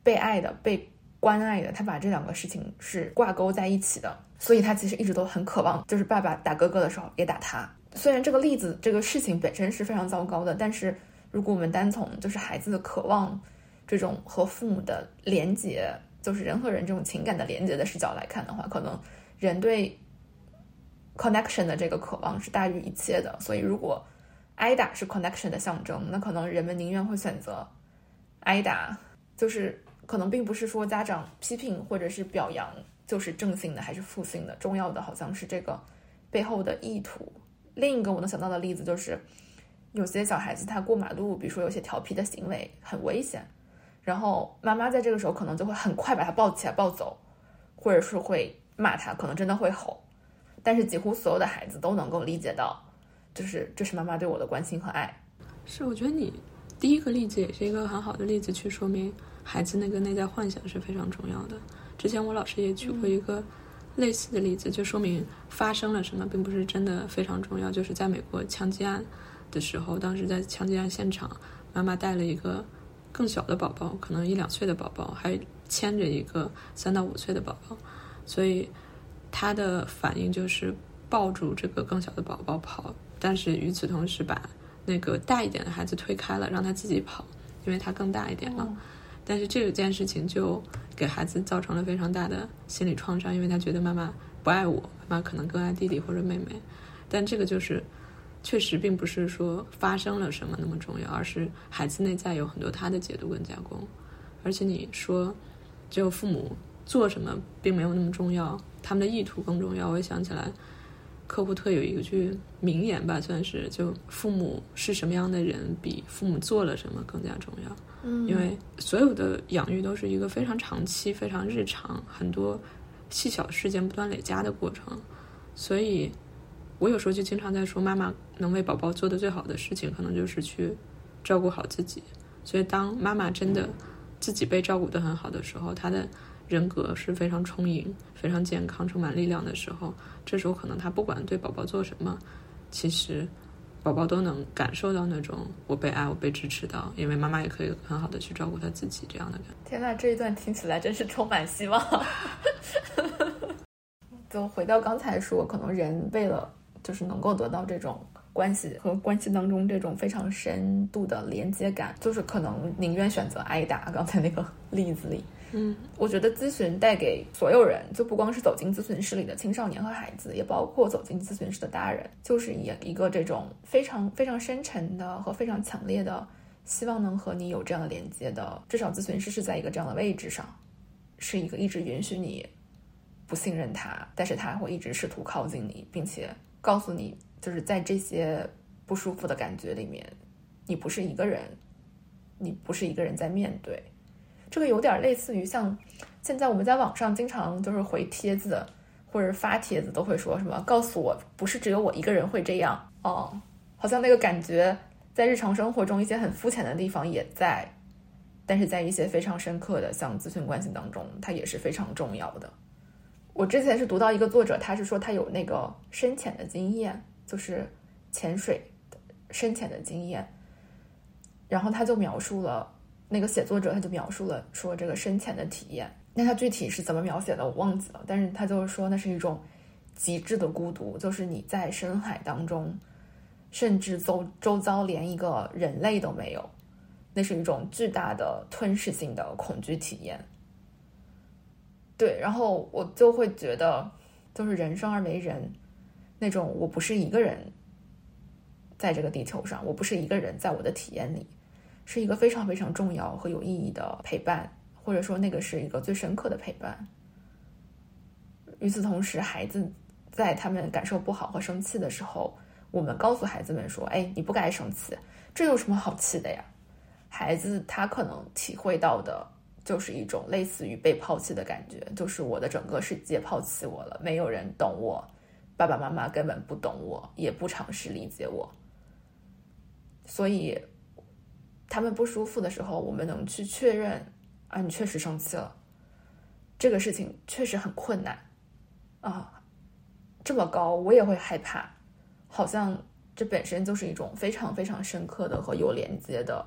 Speaker 2: 被爱的、被关爱的。他把这两个事情是挂钩在一起的，所以他其实一直都很渴望，就是爸爸打哥哥的时候也打他。虽然这个例子、这个事情本身是非常糟糕的，但是如果我们单从就是孩子的渴望这种和父母的连接，就是人和人这种情感的连接的视角来看的话，可能人对 connection 的这个渴望是大于一切的。所以，如果挨打是 connection 的象征，那可能人们宁愿会选择挨打。就是可能并不是说家长批评或者是表扬就是正性的还是负性的，重要的好像是这个背后的意图。另一个我能想到的例子就是，有些小孩子他过马路，比如说有些调皮的行为很危险，然后妈妈在这个时候可能就会很快把他抱起来抱走，或者是会骂他，可能真的会吼。但是几乎所有的孩子都能够理解到，就是这是妈妈对我的关心和爱。
Speaker 3: 是，我觉得你第一个例子也是一个很好的例子，去说明孩子那个内在幻想是非常重要的。之前我老师也举过一个。类似的例子就说明发生了什么，并不是真的非常重要。就是在美国枪击案的时候，当时在枪击案现场，妈妈带了一个更小的宝宝，可能一两岁的宝宝，还牵着一个三到五岁的宝宝，所以他的反应就是抱住这个更小的宝宝跑，但是与此同时把那个大一点的孩子推开了，让他自己跑，因为他更大一点了。但是这件事情就给孩子造成了非常大的心理创伤，因为他觉得妈妈不爱我，妈妈可能更爱弟弟或者妹妹。但这个就是确实并不是说发生了什么那么重要，而是孩子内在有很多他的解读跟加工。而且你说只有父母做什么并没有那么重要，他们的意图更重要。我也想起来，科胡特有一句名言吧，算是就父母是什么样的人，比父母做了什么更加重要。
Speaker 2: 嗯，
Speaker 3: 因为所有的养育都是一个非常长期、非常日常、很多细小事件不断累加的过程，所以我有时候就经常在说，妈妈能为宝宝做的最好的事情，可能就是去照顾好自己。所以，当妈妈真的自己被照顾得很好的时候，她的人格是非常充盈、非常健康、充满力量的时候，这时候可能她不管对宝宝做什么，其实宝宝都能感受到那种我被爱、我被支持到，因为妈妈也可以很好的去照顾她自己这样的感觉。
Speaker 2: 天呐，这一段听起来真是充满希望。*laughs* *laughs* 就回到刚才说，可能人为了就是能够得到这种。关系和关系当中这种非常深度的连接感，就是可能宁愿选择挨打。刚才那个例子里，
Speaker 3: 嗯，
Speaker 2: 我觉得咨询带给所有人，就不光是走进咨询室里的青少年和孩子，也包括走进咨询室的大人，就是一一个这种非常非常深沉的和非常强烈的希望能和你有这样的连接的。至少咨询师是在一个这样的位置上，是一个一直允许你不信任他，但是他会一直试图靠近你，并且告诉你。就是在这些不舒服的感觉里面，你不是一个人，你不是一个人在面对。这个有点类似于像现在我们在网上经常就是回帖子或者发帖子，都会说什么“告诉我不是只有我一个人会这样”。哦，好像那个感觉在日常生活中一些很肤浅的地方也在，但是在一些非常深刻的像咨询关系当中，它也是非常重要的。我之前是读到一个作者，他是说他有那个深浅的经验。就是潜水深浅的经验，然后他就描述了那个写作者，他就描述了说这个深浅的体验。那他具体是怎么描写的，我忘记了。但是他就是说，那是一种极致的孤独，就是你在深海当中，甚至周周遭连一个人类都没有，那是一种巨大的吞噬性的恐惧体验。对，然后我就会觉得，就是人生而为人。那种我不是一个人，在这个地球上，我不是一个人，在我的体验里，是一个非常非常重要和有意义的陪伴，或者说那个是一个最深刻的陪伴。与此同时，孩子在他们感受不好和生气的时候，我们告诉孩子们说：“哎，你不该生气，这有什么好气的呀？”孩子他可能体会到的就是一种类似于被抛弃的感觉，就是我的整个世界抛弃我了，没有人懂我。爸爸妈妈根本不懂我，也不尝试理解我，所以他们不舒服的时候，我们能去确认啊，你确实生气了，这个事情确实很困难啊，这么高我也会害怕，好像这本身就是一种非常非常深刻的和有连接的。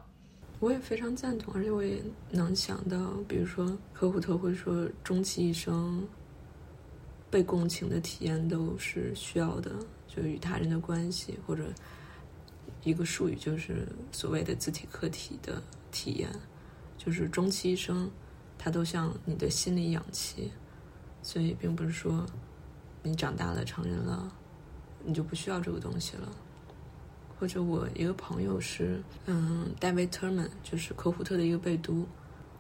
Speaker 3: 我也非常赞同，而且我也能想到，比如说科胡特会说，终其一生。被共情的体验都是需要的，就与他人的关系，或者一个术语就是所谓的自体客体的体验，就是终其一生，它都像你的心理氧气，所以并不是说你长大了成人了，你就不需要这个东西了。或者我一个朋友是，嗯，David Turman，就是科胡特的一个贝都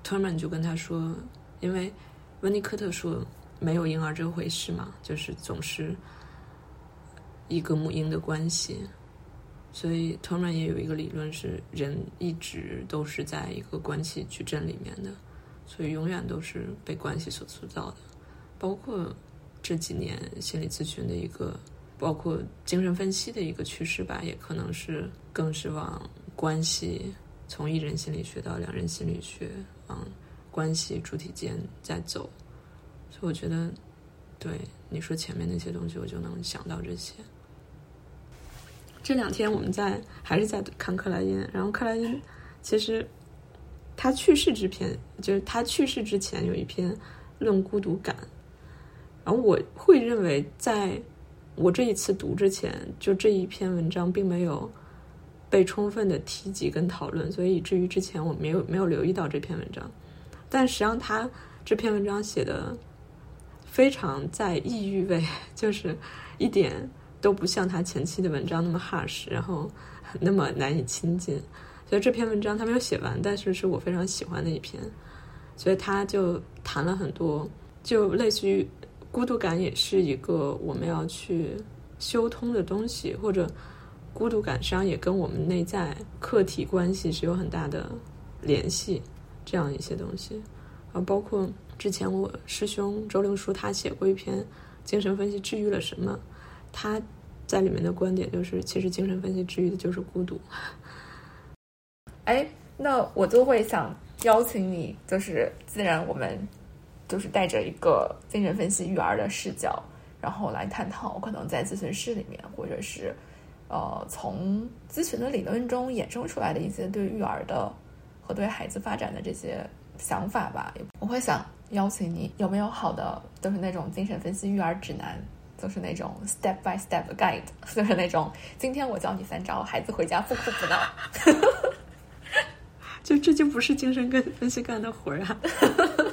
Speaker 3: ，Terman 就跟他说，因为温尼科特说。没有婴儿这回事嘛，就是总是一个母婴的关系，所以 t o m a n 也有一个理论是，人一直都是在一个关系矩阵里面的，所以永远都是被关系所塑造的。包括这几年心理咨询的一个，包括精神分析的一个趋势吧，也可能是更是往关系，从一人心理学到两人心理学，往关系主体间在走。所以我觉得，对你说前面那些东西，我就能想到这些。这两天我们在还是在看克莱因，然后克莱因其实他去世之篇，就是他去世之前有一篇论孤独感，然后我会认为，在我这一次读之前，就这一篇文章并没有被充分的提及跟讨论，所以以至于之前我没有没有留意到这篇文章，但实际上他这篇文章写的。非常在抑郁味，*laughs* 就是一点都不像他前期的文章那么 harsh，然后那么难以亲近。所以这篇文章他没有写完，但是是我非常喜欢的一篇。所以他就谈了很多就类似于孤独感也是一个我们要去修通的东西，或者孤独感实际上也跟我们内在客体关系是有很大的联系，这样一些东西啊，包括之前我师兄周令书他写过一篇精神分析治愈了什么，他在里面的观点就是，其实精神分析治愈的就是孤独。
Speaker 2: 哎，那我就会想邀请你，就是既然我们就是带着一个精神分析育儿的视角，然后来探讨可能在咨询室里面，或者是呃从咨询的理论中衍生出来的一些对育儿的和对孩子发展的这些想法吧。我会想邀请你，有没有好的就是那种精神分析育儿指南，就是那种 step by step guide，*laughs* 就是那种今天我教你三招，孩子回家不哭不闹。*laughs*
Speaker 3: 就这就不是精神跟分析干的活儿啊！*laughs*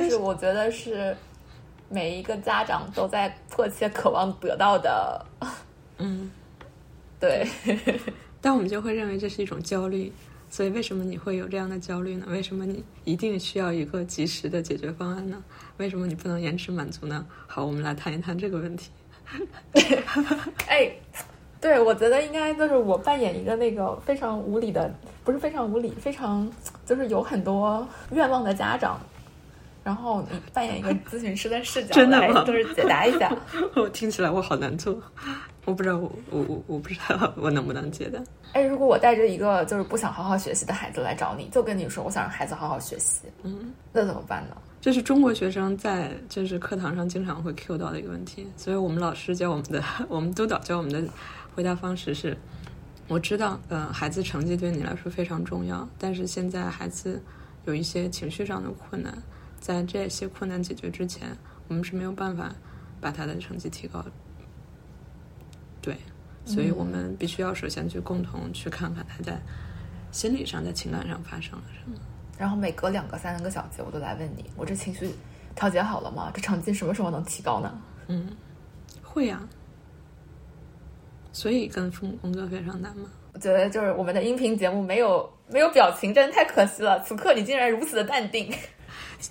Speaker 2: 但是我觉得是每一个家长都在迫切渴望得到的。*laughs*
Speaker 3: 嗯，
Speaker 2: 对。*laughs*
Speaker 3: 但我们就会认为这是一种焦虑，所以为什么你会有这样的焦虑呢？为什么你一定需要一个及时的解决方案呢？为什么你不能延迟满足呢？好，我们来谈一谈这个问题。*laughs*
Speaker 2: 哎。对，我觉得应该就是我扮演一个那个非常无理的，不是非常无理，非常就是有很多愿望的家长，然后你扮演一个咨询师的视角真的吗，就是解答一下。*laughs*
Speaker 3: 我听起来我好难做，我不知道我我我我不知道我能不能解答。
Speaker 2: 哎，如果我带着一个就是不想好好学习的孩子来找你，就跟你说我想让孩子好好学习，
Speaker 3: 嗯，
Speaker 2: 那怎么办呢？
Speaker 3: 这是中国学生在就是课堂上经常会 Q 到的一个问题，所以我们老师教我们的，*laughs* 我们督导教我们的。回答方式是：我知道，呃，孩子成绩对你来说非常重要，但是现在孩子有一些情绪上的困难，在这些困难解决之前，我们是没有办法把他的成绩提高。对，所以我们必须要首先去共同去看看他在心理上、在情感上发生了什么。
Speaker 2: 然后每隔两个、三个小节，我都来问你：我这情绪调节好了吗？这成绩什么时候能提高呢？
Speaker 3: 嗯，会呀。所以跟父母工作非常难吗？
Speaker 2: 我觉得就是我们的音频节目没有没有表情，真的太可惜了。此刻你竟然如此的淡定。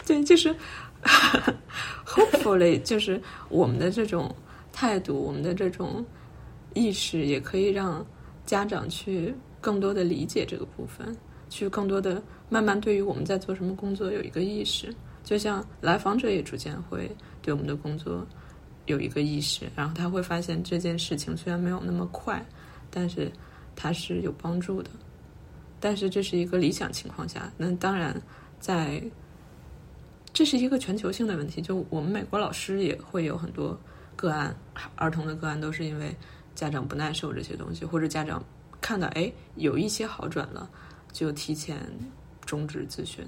Speaker 3: 对，就是 *laughs* hopefully，就是我们的这种态度，我们的这种意识，也可以让家长去更多的理解这个部分，去更多的慢慢对于我们在做什么工作有一个意识。就像来访者也逐渐会对我们的工作。有一个意识，然后他会发现这件事情虽然没有那么快，但是它是有帮助的。但是这是一个理想情况下，那当然在这是一个全球性的问题。就我们美国老师也会有很多个案，儿童的个案都是因为家长不耐受这些东西，或者家长看到哎有一些好转了，就提前终止咨询。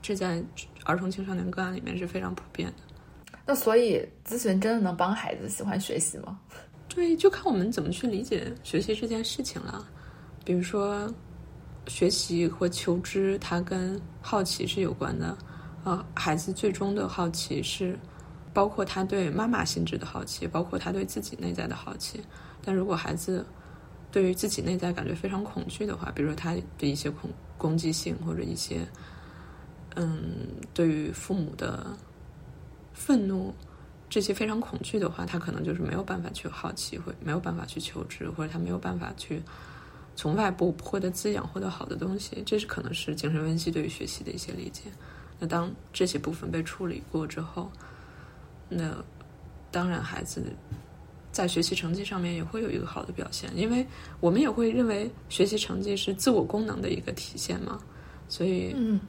Speaker 3: 这在儿童青少年个案里面是非常普遍的。
Speaker 2: 那所以，咨询真的能帮孩子喜欢学习吗？
Speaker 3: 对，就看我们怎么去理解学习这件事情了。比如说，学习或求知，它跟好奇是有关的。啊，孩子最终的好奇是包括他对妈妈性质的好奇，包括他对自己内在的好奇。但如果孩子对于自己内在感觉非常恐惧的话，比如说他的一些恐攻击性，或者一些嗯，对于父母的。愤怒，这些非常恐惧的话，他可能就是没有办法去好奇，或没有办法去求知，或者他没有办法去从外部获得滋养、获得好的东西。这是可能是精神分析对于学习的一些理解。那当这些部分被处理过之后，那当然孩子在学习成绩上面也会有一个好的表现，因为我们也会认为学习成绩是自我功能的一个体现嘛。所以，
Speaker 2: 嗯，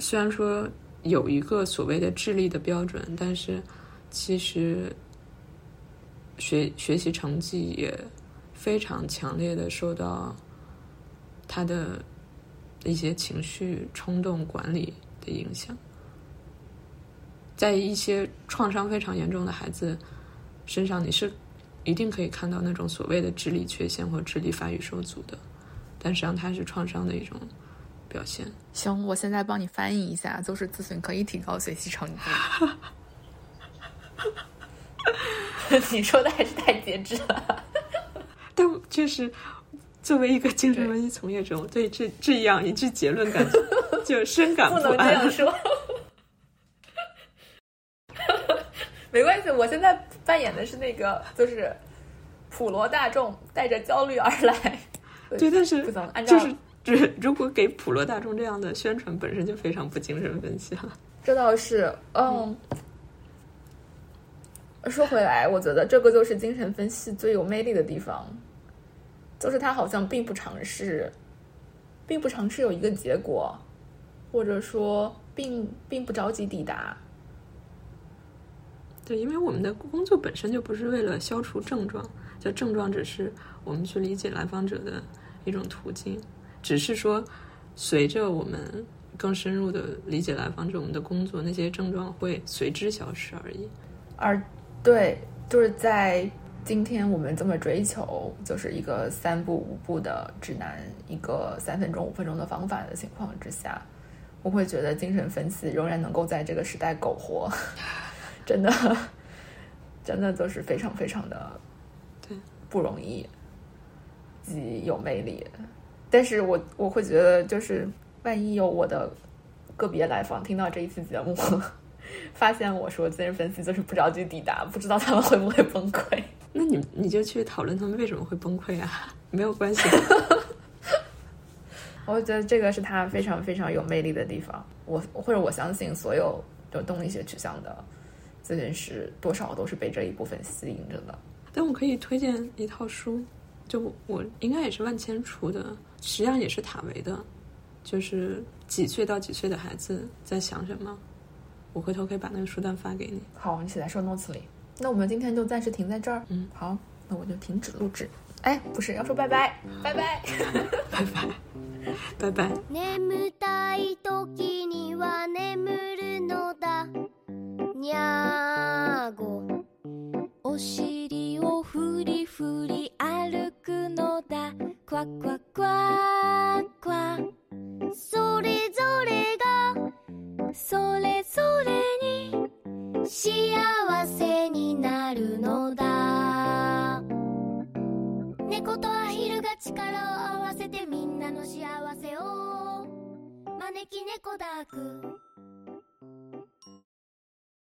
Speaker 3: 虽然说。有一个所谓的智力的标准，但是其实学学习成绩也非常强烈的受到他的一些情绪冲动管理的影响。在一些创伤非常严重的孩子身上，你是一定可以看到那种所谓的智力缺陷或智力发育受阻的，但实际上它是创伤的一种。表现
Speaker 2: 行，我现在帮你翻译一下，就是咨询可以提高学习成绩。*laughs* 你说的还是太节制了，*laughs*
Speaker 3: 但确实作为一个精神分析从业者，我对这这样一句结论感觉就深感不
Speaker 2: 能这样说。*laughs* 没关系，我现在扮演的是那个，就是普罗大众带着焦虑而来。
Speaker 3: 对，但是
Speaker 2: 不能按照
Speaker 3: 就是如果给普罗大众这样的宣传，本身就非常不精神分析了。
Speaker 2: 这倒是，嗯。说回来，我觉得这个就是精神分析最有魅力的地方，就是他好像并不尝试，并不尝试有一个结果，或者说并并不着急抵达。
Speaker 3: 对，因为我们的工作本身就不是为了消除症状，就症状只是我们去理解来访者的一种途径。只是说，随着我们更深入的理解来访者，我们的工作那些症状会随之消失而已。
Speaker 2: 而对，就是在今天我们这么追求，就是一个三步五步的指南，一个三分钟五分钟的方法的情况之下，我会觉得精神分析仍然能够在这个时代苟活，*laughs* 真的，真的都是非常非常的
Speaker 3: 对
Speaker 2: 不容易，极有魅力。但是我我会觉得，就是万一有我的个别来访听到这一期节目，*laughs* 发现我说精神分析就是不着急抵达，不知道他们会不会崩溃？
Speaker 3: 那你你就去讨论他们为什么会崩溃啊？没有关系。*laughs*
Speaker 2: 我觉得这个是他非常非常有魅力的地方。我或者我相信，所有有动力学取向的咨询师，多少都是被这一部分吸引着的。
Speaker 3: 但我可以推荐一套书，就我应该也是万千出的。实际上也是塔维的，就是几岁到几岁的孩子在想什么。我回头可以把那个书单发给你。
Speaker 2: 好，你写在收 notes 里。那我们今天就暂时停在这儿。
Speaker 3: 嗯，
Speaker 2: 好，那我就停止录制。哎，不是，要说拜拜，拜拜，*laughs*
Speaker 3: 拜拜，*laughs* バイバイ。
Speaker 4: 眠たい時には眠るのだ。にゃーご
Speaker 1: お
Speaker 4: 尻をふりふり歩くの
Speaker 1: だ。クワクワクワクワそれぞれがそれぞれに幸せになるのだ。猫とアヒル力を合わせてみんなの幸せを。招き猫ダーク